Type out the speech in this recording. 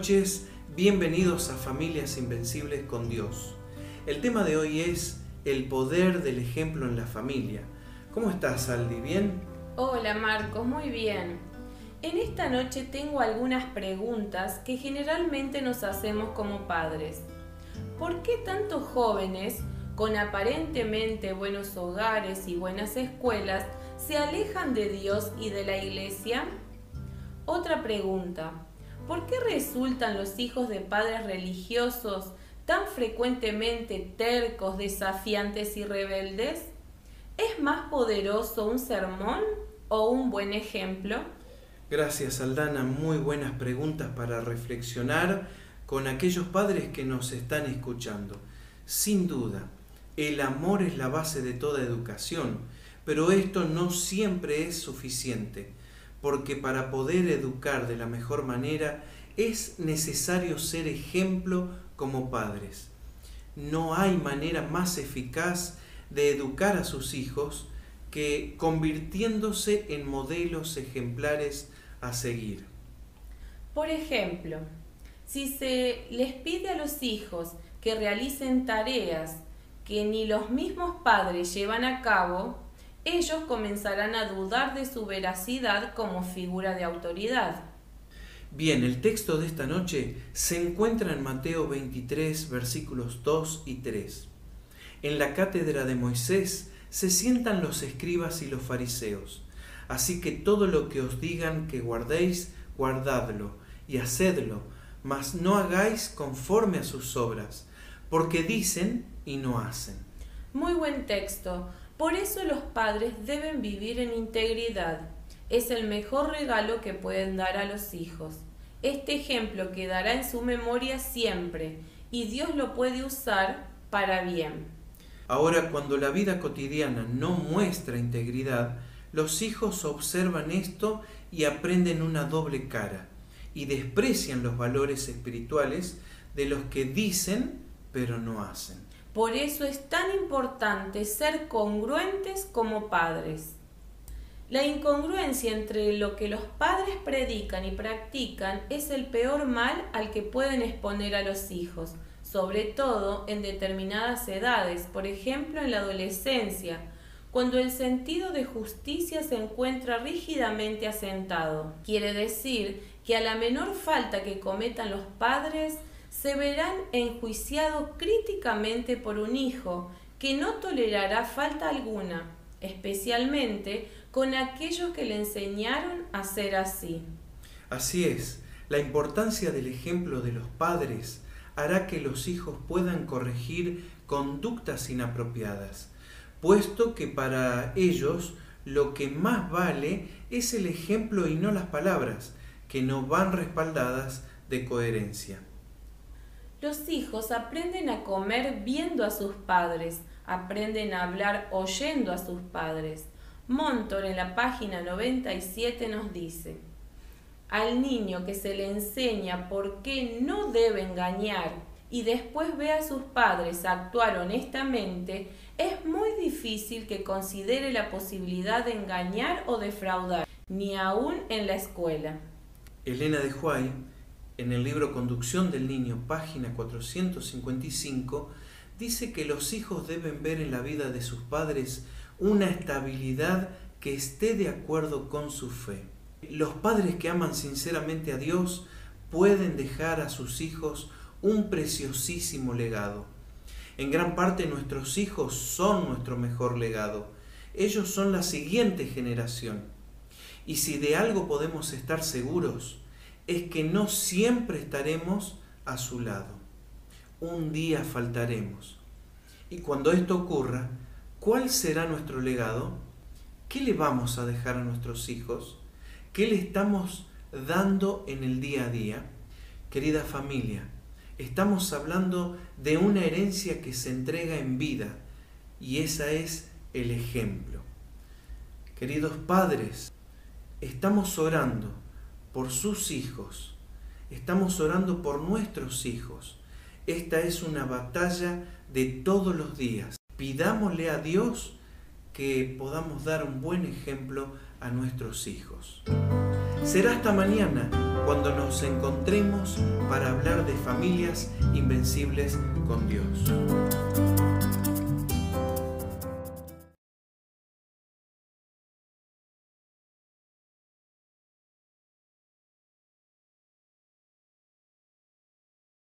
noches, bienvenidos a Familias Invencibles con Dios. El tema de hoy es el poder del ejemplo en la familia. ¿Cómo estás, Aldi? ¿Bien? Hola Marcos, muy bien. En esta noche tengo algunas preguntas que generalmente nos hacemos como padres. ¿Por qué tantos jóvenes con aparentemente buenos hogares y buenas escuelas se alejan de Dios y de la iglesia? Otra pregunta. ¿Por qué resultan los hijos de padres religiosos tan frecuentemente tercos, desafiantes y rebeldes? ¿Es más poderoso un sermón o un buen ejemplo? Gracias, Aldana. Muy buenas preguntas para reflexionar con aquellos padres que nos están escuchando. Sin duda, el amor es la base de toda educación, pero esto no siempre es suficiente porque para poder educar de la mejor manera es necesario ser ejemplo como padres. No hay manera más eficaz de educar a sus hijos que convirtiéndose en modelos ejemplares a seguir. Por ejemplo, si se les pide a los hijos que realicen tareas que ni los mismos padres llevan a cabo, ellos comenzarán a dudar de su veracidad como figura de autoridad. Bien, el texto de esta noche se encuentra en Mateo 23, versículos 2 y 3. En la cátedra de Moisés se sientan los escribas y los fariseos. Así que todo lo que os digan que guardéis, guardadlo y hacedlo, mas no hagáis conforme a sus obras, porque dicen y no hacen. Muy buen texto. Por eso los padres deben vivir en integridad. Es el mejor regalo que pueden dar a los hijos. Este ejemplo quedará en su memoria siempre y Dios lo puede usar para bien. Ahora, cuando la vida cotidiana no muestra integridad, los hijos observan esto y aprenden una doble cara y desprecian los valores espirituales de los que dicen pero no hacen. Por eso es tan importante ser congruentes como padres. La incongruencia entre lo que los padres predican y practican es el peor mal al que pueden exponer a los hijos, sobre todo en determinadas edades, por ejemplo en la adolescencia, cuando el sentido de justicia se encuentra rígidamente asentado. Quiere decir que a la menor falta que cometan los padres, se verán enjuiciados críticamente por un hijo que no tolerará falta alguna, especialmente con aquellos que le enseñaron a ser así. Así es, la importancia del ejemplo de los padres hará que los hijos puedan corregir conductas inapropiadas, puesto que para ellos lo que más vale es el ejemplo y no las palabras, que no van respaldadas de coherencia. Los hijos aprenden a comer viendo a sus padres, aprenden a hablar oyendo a sus padres. Montor en la página 97 nos dice, al niño que se le enseña por qué no debe engañar y después ve a sus padres actuar honestamente, es muy difícil que considere la posibilidad de engañar o defraudar, ni aún en la escuela. Elena de Huay en el libro Conducción del Niño, página 455, dice que los hijos deben ver en la vida de sus padres una estabilidad que esté de acuerdo con su fe. Los padres que aman sinceramente a Dios pueden dejar a sus hijos un preciosísimo legado. En gran parte nuestros hijos son nuestro mejor legado. Ellos son la siguiente generación. Y si de algo podemos estar seguros, es que no siempre estaremos a su lado. Un día faltaremos. Y cuando esto ocurra, ¿cuál será nuestro legado? ¿Qué le vamos a dejar a nuestros hijos? ¿Qué le estamos dando en el día a día? Querida familia, estamos hablando de una herencia que se entrega en vida y esa es el ejemplo. Queridos padres, estamos orando por sus hijos. Estamos orando por nuestros hijos. Esta es una batalla de todos los días. Pidámosle a Dios que podamos dar un buen ejemplo a nuestros hijos. Será hasta mañana cuando nos encontremos para hablar de familias invencibles con Dios.